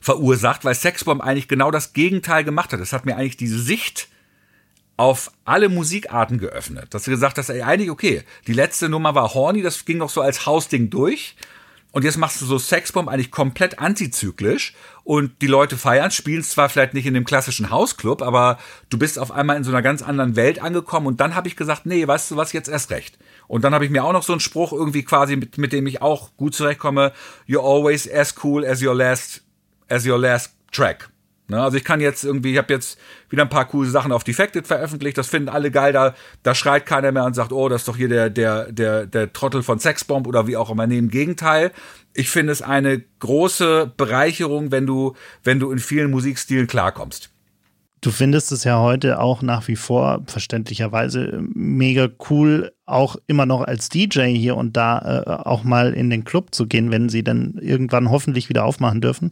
verursacht, weil Sexbomb eigentlich genau das Gegenteil gemacht hat. Es hat mir eigentlich diese Sicht auf alle Musikarten geöffnet. Dass du gesagt hast, ey, eigentlich okay, die letzte Nummer war Horny, das ging noch so als Hausding durch. Und jetzt machst du so Sexbomb eigentlich komplett antizyklisch und die Leute feiern, spielen zwar vielleicht nicht in dem klassischen Hausclub, aber du bist auf einmal in so einer ganz anderen Welt angekommen und dann habe ich gesagt, nee, weißt du was, jetzt erst recht. Und dann habe ich mir auch noch so einen Spruch irgendwie quasi, mit, mit dem ich auch gut zurechtkomme, you're always as cool as your last, as your last track. Ne? Also ich kann jetzt irgendwie, ich habe jetzt wieder ein paar coole Sachen auf Defected veröffentlicht, das finden alle geil, da, da schreit keiner mehr und sagt, oh, das ist doch hier der, der, der, der Trottel von Sexbomb oder wie auch immer. Nee, im Gegenteil, ich finde es eine große Bereicherung, wenn du, wenn du in vielen Musikstilen klarkommst. Du findest es ja heute auch nach wie vor verständlicherweise mega cool, auch immer noch als DJ hier und da äh, auch mal in den Club zu gehen, wenn sie dann irgendwann hoffentlich wieder aufmachen dürfen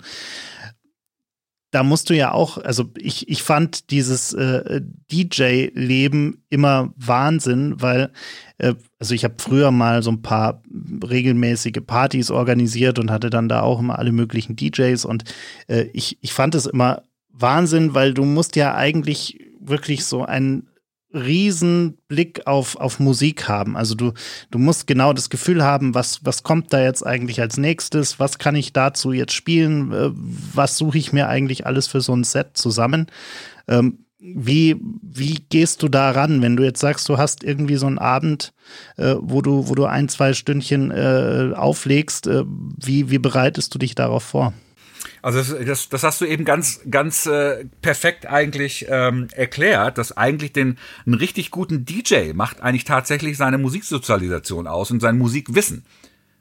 da musst du ja auch, also ich, ich fand dieses äh, DJ-Leben immer Wahnsinn, weil, äh, also ich habe früher mal so ein paar regelmäßige Partys organisiert und hatte dann da auch immer alle möglichen DJs und äh, ich, ich fand es immer Wahnsinn, weil du musst ja eigentlich wirklich so ein riesen Blick auf, auf Musik haben. Also du, du musst genau das Gefühl haben, was, was kommt da jetzt eigentlich als nächstes, was kann ich dazu jetzt spielen, äh, was suche ich mir eigentlich alles für so ein Set zusammen. Ähm, wie, wie gehst du da ran, wenn du jetzt sagst, du hast irgendwie so einen Abend, äh, wo du, wo du ein, zwei Stündchen äh, auflegst, äh, wie, wie bereitest du dich darauf vor? Also das, das, hast du eben ganz, ganz äh, perfekt eigentlich ähm, erklärt, dass eigentlich den einen richtig guten DJ macht eigentlich tatsächlich seine Musiksozialisation aus und sein Musikwissen.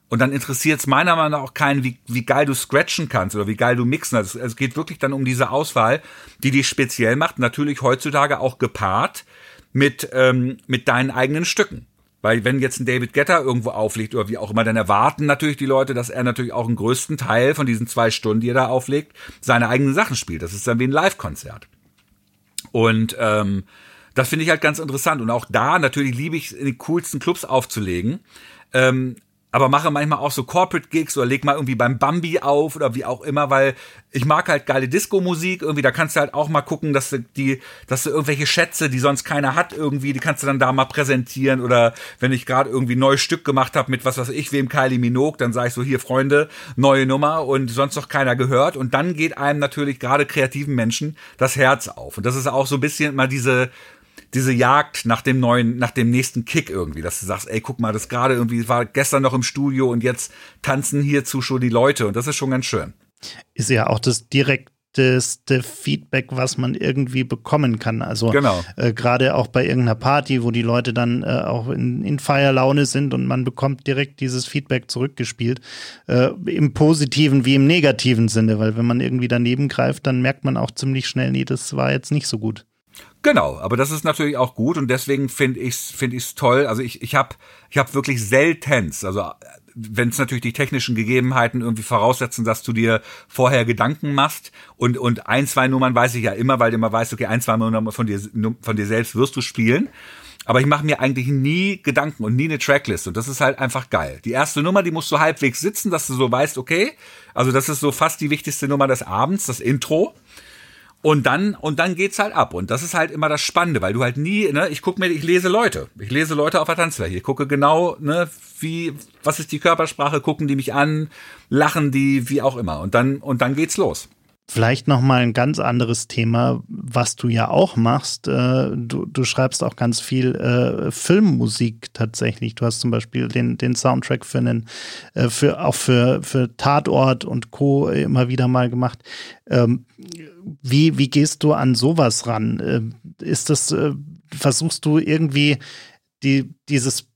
Und dann interessiert es meiner Meinung nach auch keinen, wie, wie geil du scratchen kannst oder wie geil du mixen. Also es geht wirklich dann um diese Auswahl, die dich speziell macht. Natürlich heutzutage auch gepaart mit, ähm, mit deinen eigenen Stücken. Weil wenn jetzt ein David Getter irgendwo auflegt oder wie auch immer, dann erwarten natürlich die Leute, dass er natürlich auch einen größten Teil von diesen zwei Stunden, die er da auflegt, seine eigenen Sachen spielt. Das ist dann wie ein Live-Konzert. Und ähm, das finde ich halt ganz interessant. Und auch da natürlich liebe ich es, in den coolsten Clubs aufzulegen. Ähm, aber mache manchmal auch so Corporate Gigs oder leg mal irgendwie beim Bambi auf oder wie auch immer, weil ich mag halt geile Disco-Musik irgendwie, da kannst du halt auch mal gucken, dass du die, dass du irgendwelche Schätze, die sonst keiner hat irgendwie, die kannst du dann da mal präsentieren. Oder wenn ich gerade irgendwie ein neues Stück gemacht habe mit was weiß ich, wem Kylie Minogue, dann sage ich so, hier Freunde, neue Nummer und sonst noch keiner gehört. Und dann geht einem natürlich gerade kreativen Menschen das Herz auf. Und das ist auch so ein bisschen mal diese diese Jagd nach dem neuen, nach dem nächsten Kick irgendwie, dass du sagst, ey, guck mal, das gerade irgendwie war gestern noch im Studio und jetzt tanzen hierzu schon die Leute und das ist schon ganz schön. Ist ja auch das direkt schlechteste Feedback, was man irgendwie bekommen kann. Also genau. äh, gerade auch bei irgendeiner Party, wo die Leute dann äh, auch in, in Feierlaune sind und man bekommt direkt dieses Feedback zurückgespielt. Äh, Im positiven wie im negativen Sinne, weil wenn man irgendwie daneben greift, dann merkt man auch ziemlich schnell, nee, das war jetzt nicht so gut. Genau, aber das ist natürlich auch gut und deswegen finde ich es finde ich's toll. Also ich ich habe ich habe wirklich seltenst, also wenn es natürlich die technischen Gegebenheiten irgendwie voraussetzen, dass du dir vorher Gedanken machst und und ein zwei Nummern weiß ich ja immer, weil du immer weißt, okay, ein zwei Nummern von dir von dir selbst wirst du spielen. Aber ich mache mir eigentlich nie Gedanken und nie eine Tracklist und das ist halt einfach geil. Die erste Nummer, die musst du halbwegs sitzen, dass du so weißt, okay, also das ist so fast die wichtigste Nummer des Abends, das Intro. Und dann, und dann geht's halt ab. Und das ist halt immer das Spannende, weil du halt nie, ne, ich gucke mir, ich lese Leute. Ich lese Leute auf der Tanzfläche. Ich gucke genau, ne, wie, was ist die Körpersprache, gucken die mich an, lachen die, wie auch immer. Und dann, und dann geht's los. Vielleicht noch mal ein ganz anderes Thema, was du ja auch machst. Äh, du, du schreibst auch ganz viel äh, Filmmusik tatsächlich. Du hast zum Beispiel den, den Soundtrack für einen, äh, für auch für für Tatort und Co. immer wieder mal gemacht. Ähm, wie wie gehst du an sowas ran? Äh, ist das äh, versuchst du irgendwie die dieses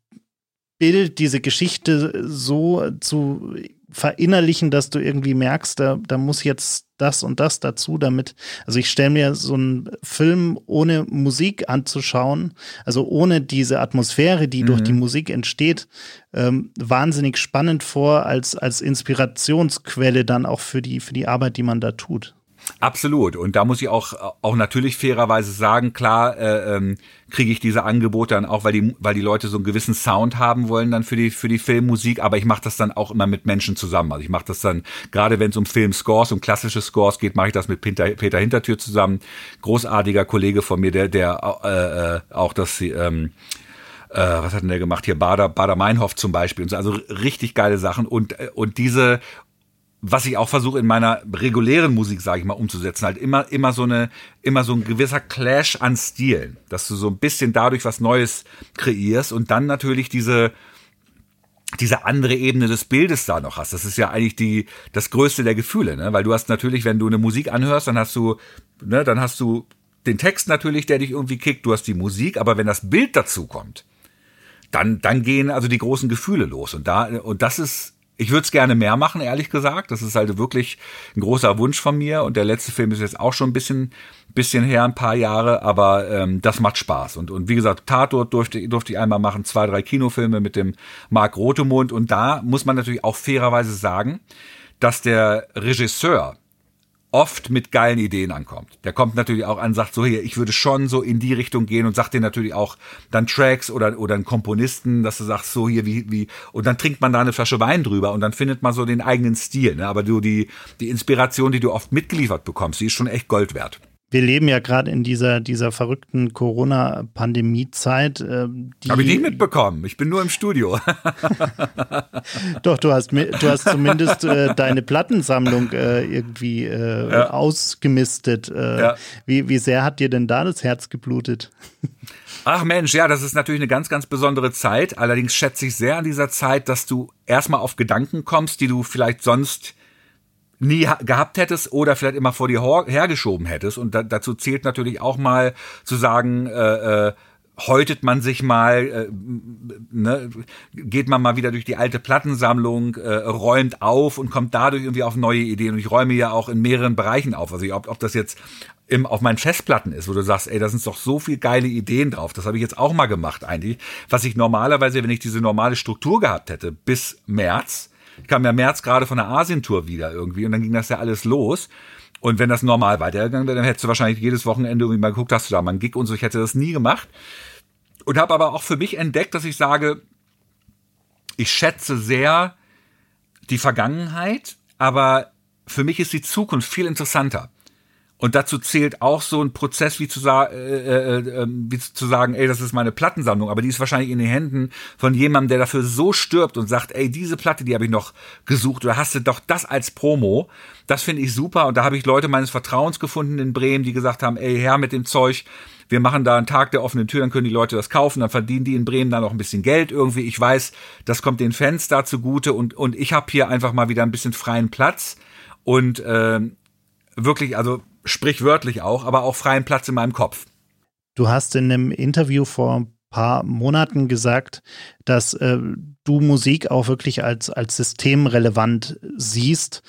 Bild, diese Geschichte so zu verinnerlichen, dass du irgendwie merkst, da, da muss jetzt das und das dazu, damit, also ich stelle mir so einen Film ohne Musik anzuschauen, also ohne diese Atmosphäre, die mhm. durch die Musik entsteht, ähm, wahnsinnig spannend vor als, als Inspirationsquelle dann auch für die, für die Arbeit, die man da tut. Absolut. Und da muss ich auch, auch natürlich fairerweise sagen, klar, äh, ähm, kriege ich diese Angebote dann auch, weil die, weil die Leute so einen gewissen Sound haben wollen dann für die, für die Filmmusik, aber ich mache das dann auch immer mit Menschen zusammen. Also ich mache das dann, gerade wenn es um Filmscores, um klassische Scores geht, mache ich das mit Peter, Peter Hintertür zusammen. Großartiger Kollege von mir, der, der äh, äh, auch das, ähm, äh, was hat denn der gemacht hier? Bader, Bader Meinhof zum Beispiel. Und so. Also richtig geile Sachen. Und, äh, und diese, was ich auch versuche in meiner regulären Musik, sage ich mal, umzusetzen, halt immer, immer so eine, immer so ein gewisser Clash an Stilen, dass du so ein bisschen dadurch was Neues kreierst und dann natürlich diese, diese andere Ebene des Bildes da noch hast. Das ist ja eigentlich die, das größte der Gefühle, ne? Weil du hast natürlich, wenn du eine Musik anhörst, dann hast du, ne, dann hast du den Text natürlich, der dich irgendwie kickt, du hast die Musik, aber wenn das Bild dazu kommt, dann, dann gehen also die großen Gefühle los. Und da, und das ist, ich würde es gerne mehr machen, ehrlich gesagt. Das ist halt wirklich ein großer Wunsch von mir. Und der letzte Film ist jetzt auch schon ein bisschen, bisschen her, ein paar Jahre, aber ähm, das macht Spaß. Und, und wie gesagt, Tatort durfte, durfte ich einmal machen, zwei, drei Kinofilme mit dem Marc Rotemund. Und da muss man natürlich auch fairerweise sagen, dass der Regisseur oft mit geilen Ideen ankommt. Der kommt natürlich auch an, sagt so hier, ich würde schon so in die Richtung gehen und sagt dir natürlich auch dann Tracks oder oder einen Komponisten, dass du sagst so hier wie wie und dann trinkt man da eine Flasche Wein drüber und dann findet man so den eigenen Stil. Ne? Aber du die die Inspiration, die du oft mitgeliefert bekommst, die ist schon echt Gold wert wir leben ja gerade in dieser, dieser verrückten Corona-Pandemie-Zeit. Äh, Habe ich nicht mitbekommen. Ich bin nur im Studio. *laughs* Doch, du hast, du hast zumindest äh, deine Plattensammlung äh, irgendwie äh, ja. ausgemistet. Äh, ja. wie, wie sehr hat dir denn da das Herz geblutet? Ach Mensch, ja, das ist natürlich eine ganz, ganz besondere Zeit. Allerdings schätze ich sehr an dieser Zeit, dass du erstmal auf Gedanken kommst, die du vielleicht sonst nie gehabt hättest oder vielleicht immer vor dir hergeschoben hättest. Und da, dazu zählt natürlich auch mal zu sagen, äh, äh, häutet man sich mal, äh, ne, geht man mal wieder durch die alte Plattensammlung, äh, räumt auf und kommt dadurch irgendwie auf neue Ideen. Und ich räume ja auch in mehreren Bereichen auf. Also ob, ob das jetzt im, auf meinen Festplatten ist, wo du sagst, ey, da sind doch so viel geile Ideen drauf. Das habe ich jetzt auch mal gemacht eigentlich. Was ich normalerweise, wenn ich diese normale Struktur gehabt hätte, bis März, ich kam ja März gerade von der Asientour wieder irgendwie und dann ging das ja alles los. Und wenn das normal weitergegangen wäre, dann hättest du wahrscheinlich jedes Wochenende irgendwie mal geguckt, hast du da mal einen Gig und so. Ich hätte das nie gemacht. Und habe aber auch für mich entdeckt, dass ich sage, ich schätze sehr die Vergangenheit, aber für mich ist die Zukunft viel interessanter. Und dazu zählt auch so ein Prozess wie zu, sa äh, äh, ähm, wie zu sagen, ey, das ist meine Plattensammlung, aber die ist wahrscheinlich in den Händen von jemandem, der dafür so stirbt und sagt, ey, diese Platte, die habe ich noch gesucht oder hast du doch das als Promo. Das finde ich super und da habe ich Leute meines Vertrauens gefunden in Bremen, die gesagt haben, ey, her mit dem Zeug, wir machen da einen Tag der offenen Tür, dann können die Leute das kaufen, dann verdienen die in Bremen dann noch ein bisschen Geld irgendwie. Ich weiß, das kommt den Fans da zugute und, und ich habe hier einfach mal wieder ein bisschen freien Platz und äh, wirklich, also sprichwörtlich auch, aber auch freien Platz in meinem Kopf. Du hast in einem Interview vor ein paar Monaten gesagt, dass äh, du Musik auch wirklich als, als systemrelevant siehst.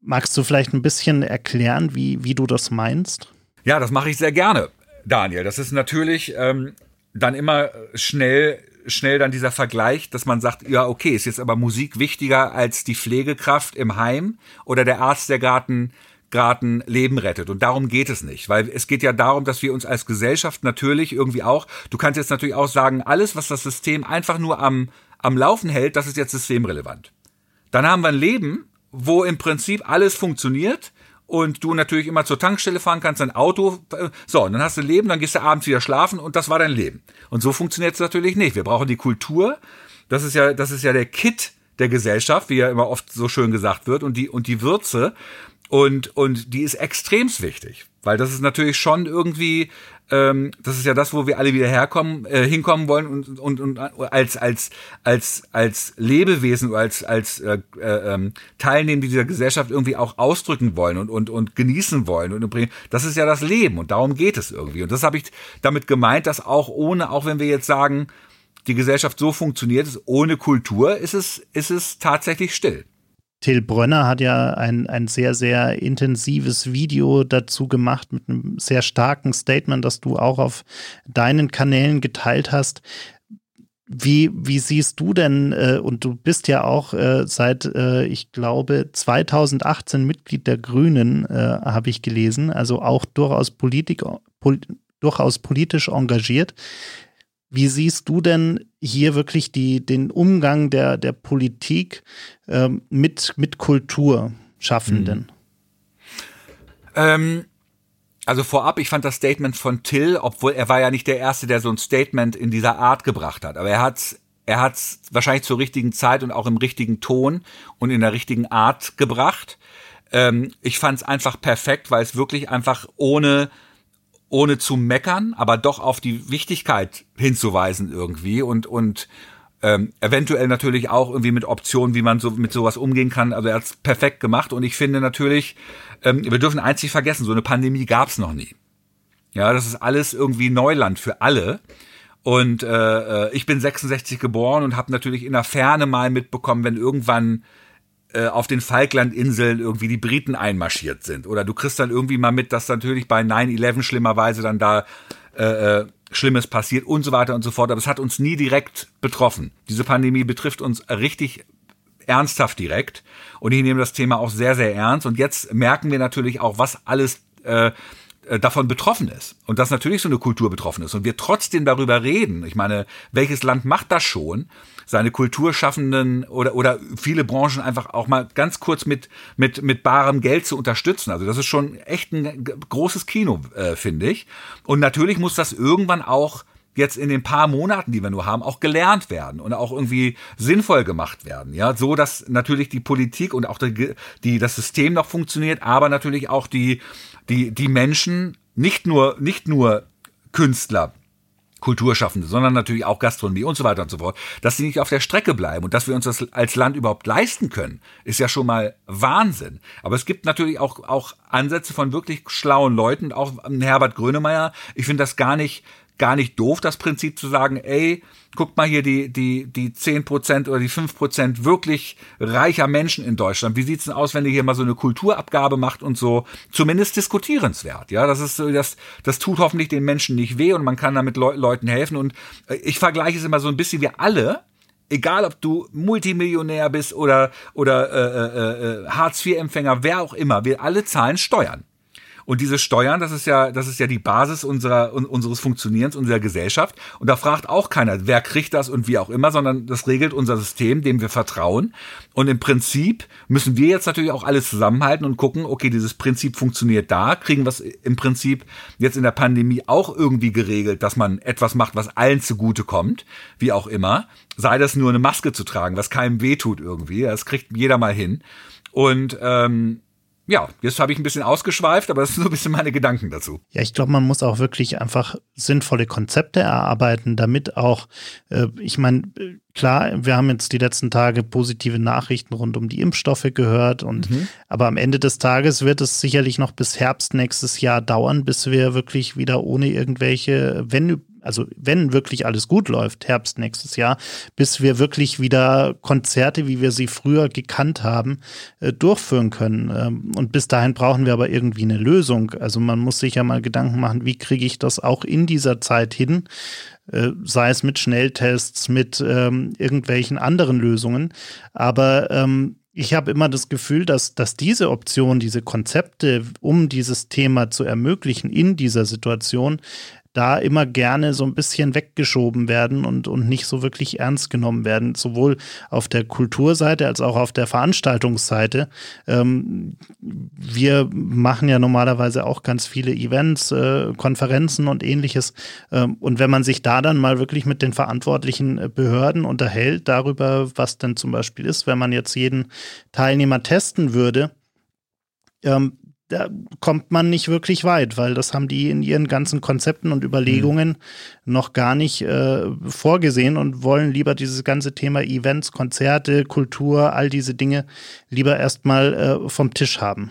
Magst du vielleicht ein bisschen erklären, wie, wie du das meinst? Ja, das mache ich sehr gerne, Daniel. Das ist natürlich ähm, dann immer schnell schnell dann dieser Vergleich, dass man sagt, ja, okay, ist jetzt aber Musik wichtiger als die Pflegekraft im Heim oder der Arzt, der Garten gerade ein Leben rettet. Und darum geht es nicht, weil es geht ja darum, dass wir uns als Gesellschaft natürlich irgendwie auch, du kannst jetzt natürlich auch sagen, alles, was das System einfach nur am, am Laufen hält, das ist jetzt systemrelevant. Dann haben wir ein Leben, wo im Prinzip alles funktioniert und du natürlich immer zur Tankstelle fahren kannst, dein Auto, so, und dann hast du ein Leben, dann gehst du abends wieder schlafen und das war dein Leben. Und so funktioniert es natürlich nicht. Wir brauchen die Kultur, das ist ja, das ist ja der Kit der Gesellschaft, wie ja immer oft so schön gesagt wird, und die, und die Würze. Und, und die ist extremst wichtig, weil das ist natürlich schon irgendwie, ähm, das ist ja das, wo wir alle wieder herkommen, äh, hinkommen wollen und, und, und als, als, als, als Lebewesen oder als, als äh, äh, ähm, Teilnehmer dieser Gesellschaft irgendwie auch ausdrücken wollen und, und, und genießen wollen. Und das ist ja das Leben und darum geht es irgendwie. Und das habe ich damit gemeint, dass auch ohne, auch wenn wir jetzt sagen, die Gesellschaft so funktioniert, ohne Kultur ist es, ist es tatsächlich still. Till Brönner hat ja ein, ein sehr, sehr intensives Video dazu gemacht mit einem sehr starken Statement, das du auch auf deinen Kanälen geteilt hast. Wie, wie siehst du denn, äh, und du bist ja auch äh, seit, äh, ich glaube, 2018 Mitglied der Grünen, äh, habe ich gelesen, also auch durchaus, Politik, pol durchaus politisch engagiert. Wie siehst du denn hier wirklich die, den Umgang der, der Politik ähm, mit, mit Kulturschaffenden? Mhm. Ähm, also vorab, ich fand das Statement von Till, obwohl er war ja nicht der Erste, der so ein Statement in dieser Art gebracht hat, aber er hat's er hat's wahrscheinlich zur richtigen Zeit und auch im richtigen Ton und in der richtigen Art gebracht. Ähm, ich fand es einfach perfekt, weil es wirklich einfach ohne ohne zu meckern, aber doch auf die Wichtigkeit hinzuweisen irgendwie und und ähm, eventuell natürlich auch irgendwie mit Optionen, wie man so mit sowas umgehen kann. Also er hat's perfekt gemacht und ich finde natürlich, ähm, wir dürfen nicht vergessen: So eine Pandemie gab's noch nie. Ja, das ist alles irgendwie Neuland für alle. Und äh, äh ich bin 66 geboren und habe natürlich in der Ferne mal mitbekommen, wenn irgendwann auf den Falklandinseln irgendwie die Briten einmarschiert sind. Oder du kriegst dann irgendwie mal mit, dass natürlich bei 9-11 schlimmerweise dann da äh, äh, Schlimmes passiert und so weiter und so fort. Aber es hat uns nie direkt betroffen. Diese Pandemie betrifft uns richtig ernsthaft direkt. Und ich nehme das Thema auch sehr, sehr ernst. Und jetzt merken wir natürlich auch, was alles äh, äh, davon betroffen ist und dass natürlich so eine Kultur betroffen ist und wir trotzdem darüber reden. Ich meine, welches Land macht das schon? Seine Kulturschaffenden oder oder viele Branchen einfach auch mal ganz kurz mit mit mit barem Geld zu unterstützen. Also das ist schon echt ein großes Kino, äh, finde ich. Und natürlich muss das irgendwann auch jetzt in den paar Monaten, die wir nur haben, auch gelernt werden und auch irgendwie sinnvoll gemacht werden. Ja, so dass natürlich die Politik und auch die, die das System noch funktioniert, aber natürlich auch die die, die Menschen, nicht nur, nicht nur Künstler, Kulturschaffende, sondern natürlich auch Gastronomie und so weiter und so fort, dass sie nicht auf der Strecke bleiben und dass wir uns das als Land überhaupt leisten können, ist ja schon mal Wahnsinn. Aber es gibt natürlich auch, auch Ansätze von wirklich schlauen Leuten, auch Herbert Grönemeyer. Ich finde das gar nicht, gar nicht doof, das Prinzip zu sagen, ey, guckt mal hier die, die, die zehn Prozent oder die fünf Prozent wirklich reicher Menschen in Deutschland. Wie sieht's denn aus, wenn ihr hier mal so eine Kulturabgabe macht und so? Zumindest diskutierenswert. Ja, das ist, das, das tut hoffentlich den Menschen nicht weh und man kann damit Le Leuten helfen. Und äh, ich vergleiche es immer so ein bisschen, wir alle, egal ob du Multimillionär bist oder, oder äh, äh, äh Hartz-IV-Empfänger, wer auch immer, wir alle zahlen Steuern. Und diese Steuern, das ist ja, das ist ja die Basis unserer, unseres Funktionierens, unserer Gesellschaft. Und da fragt auch keiner, wer kriegt das und wie auch immer, sondern das regelt unser System, dem wir vertrauen. Und im Prinzip müssen wir jetzt natürlich auch alles zusammenhalten und gucken, okay, dieses Prinzip funktioniert da, kriegen wir es im Prinzip jetzt in der Pandemie auch irgendwie geregelt, dass man etwas macht, was allen zugute kommt, wie auch immer. Sei das nur eine Maske zu tragen, was keinem wehtut irgendwie. Das kriegt jeder mal hin. Und ähm, ja, jetzt habe ich ein bisschen ausgeschweift, aber das sind so ein bisschen meine Gedanken dazu. Ja, ich glaube, man muss auch wirklich einfach sinnvolle Konzepte erarbeiten, damit auch, äh, ich meine, klar, wir haben jetzt die letzten Tage positive Nachrichten rund um die Impfstoffe gehört und mhm. aber am Ende des Tages wird es sicherlich noch bis Herbst nächstes Jahr dauern, bis wir wirklich wieder ohne irgendwelche, wenn also wenn wirklich alles gut läuft, Herbst nächstes Jahr, bis wir wirklich wieder Konzerte, wie wir sie früher gekannt haben, äh, durchführen können. Ähm, und bis dahin brauchen wir aber irgendwie eine Lösung. Also man muss sich ja mal Gedanken machen, wie kriege ich das auch in dieser Zeit hin, äh, sei es mit Schnelltests, mit ähm, irgendwelchen anderen Lösungen. Aber ähm, ich habe immer das Gefühl, dass, dass diese Option, diese Konzepte, um dieses Thema zu ermöglichen in dieser Situation, da immer gerne so ein bisschen weggeschoben werden und, und nicht so wirklich ernst genommen werden, sowohl auf der Kulturseite als auch auf der Veranstaltungsseite. Ähm, wir machen ja normalerweise auch ganz viele Events, äh, Konferenzen und ähnliches. Ähm, und wenn man sich da dann mal wirklich mit den verantwortlichen äh, Behörden unterhält darüber, was denn zum Beispiel ist, wenn man jetzt jeden Teilnehmer testen würde, ähm, da kommt man nicht wirklich weit, weil das haben die in ihren ganzen Konzepten und Überlegungen mhm. noch gar nicht äh, vorgesehen und wollen lieber dieses ganze Thema Events, Konzerte, Kultur, all diese Dinge lieber erstmal äh, vom Tisch haben.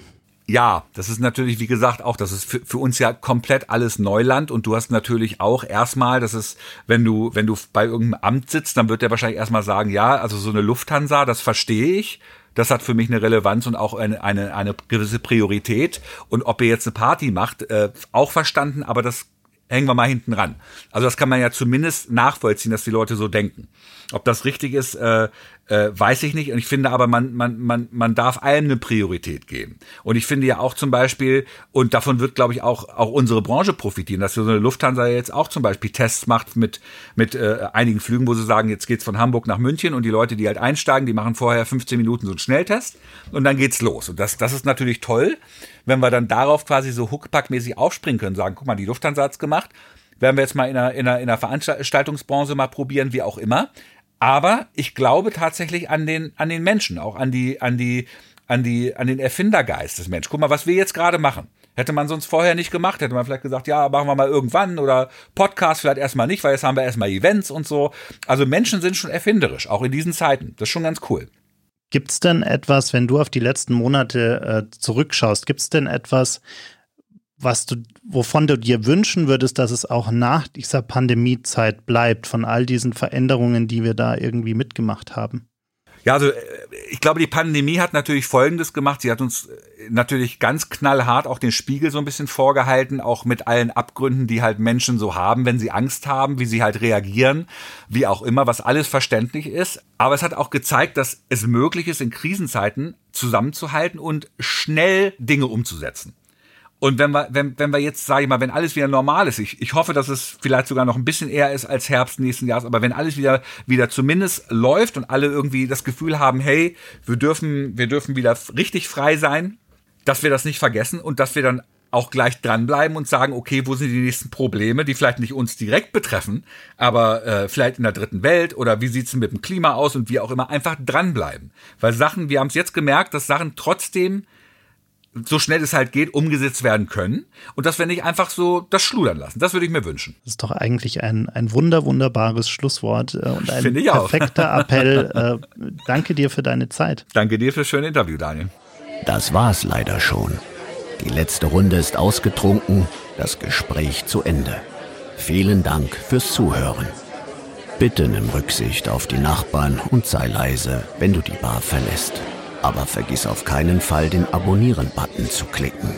Ja, das ist natürlich, wie gesagt, auch, das ist für, für uns ja komplett alles Neuland und du hast natürlich auch erstmal, das ist, wenn du, wenn du bei irgendeinem Amt sitzt, dann wird der wahrscheinlich erstmal sagen, ja, also so eine Lufthansa, das verstehe ich, das hat für mich eine Relevanz und auch eine, eine, eine gewisse Priorität. Und ob ihr jetzt eine Party macht, äh, auch verstanden, aber das hängen wir mal hinten ran. Also das kann man ja zumindest nachvollziehen, dass die Leute so denken. Ob das richtig ist, äh, äh, weiß ich nicht. Und ich finde aber, man, man, man, man darf allem eine Priorität geben. Und ich finde ja auch zum Beispiel, und davon wird, glaube ich, auch, auch unsere Branche profitieren, dass so eine Lufthansa jetzt auch zum Beispiel Tests macht mit, mit äh, einigen Flügen, wo sie sagen, jetzt geht's von Hamburg nach München und die Leute, die halt einsteigen, die machen vorher 15 Minuten so einen Schnelltest und dann geht's los. Und das, das ist natürlich toll, wenn wir dann darauf quasi so huckpackmäßig aufspringen können, sagen, guck mal, die Lufthansa hat's gemacht, werden wir jetzt mal in einer, in einer, in einer Veranstaltungsbranche mal probieren, wie auch immer. Aber ich glaube tatsächlich an den, an den Menschen, auch an die, an die, an die, an den Erfindergeist des Menschen. Guck mal, was wir jetzt gerade machen. Hätte man sonst vorher nicht gemacht, hätte man vielleicht gesagt, ja, machen wir mal irgendwann oder Podcast vielleicht erstmal nicht, weil jetzt haben wir erstmal Events und so. Also Menschen sind schon erfinderisch, auch in diesen Zeiten. Das ist schon ganz cool. Gibt es denn etwas, wenn du auf die letzten Monate äh, zurückschaust, gibt es denn etwas, was du, wovon du dir wünschen würdest, dass es auch nach dieser Pandemiezeit bleibt, von all diesen Veränderungen, die wir da irgendwie mitgemacht haben? Ja, also äh, ich glaube, die Pandemie hat natürlich Folgendes gemacht. Sie hat uns äh, natürlich ganz knallhart auch den Spiegel so ein bisschen vorgehalten, auch mit allen Abgründen, die halt Menschen so haben, wenn sie Angst haben, wie sie halt reagieren, wie auch immer, was alles verständlich ist. Aber es hat auch gezeigt, dass es möglich ist, in Krisenzeiten zusammenzuhalten und schnell Dinge umzusetzen. Und wenn wir, wenn, wenn wir jetzt, sage ich mal, wenn alles wieder normal ist, ich, ich hoffe, dass es vielleicht sogar noch ein bisschen eher ist als Herbst nächsten Jahres, aber wenn alles wieder, wieder zumindest läuft und alle irgendwie das Gefühl haben, hey, wir dürfen, wir dürfen wieder richtig frei sein, dass wir das nicht vergessen und dass wir dann auch gleich dranbleiben und sagen, okay, wo sind die nächsten Probleme, die vielleicht nicht uns direkt betreffen, aber äh, vielleicht in der dritten Welt oder wie sieht's mit dem Klima aus und wie auch immer, einfach dranbleiben. Weil Sachen, wir haben es jetzt gemerkt, dass Sachen trotzdem so schnell es halt geht, umgesetzt werden können und dass wir nicht einfach so das schludern lassen. Das würde ich mir wünschen. Das ist doch eigentlich ein, ein wunder, wunderbares Schlusswort äh, und ein perfekter *laughs* Appell. Äh, danke dir für deine Zeit. Danke dir für das schöne Interview, Daniel. Das war's leider schon. Die letzte Runde ist ausgetrunken, das Gespräch zu Ende. Vielen Dank fürs Zuhören. Bitte nimm Rücksicht auf die Nachbarn und sei leise, wenn du die Bar verlässt. Aber vergiss auf keinen Fall, den Abonnieren-Button zu klicken.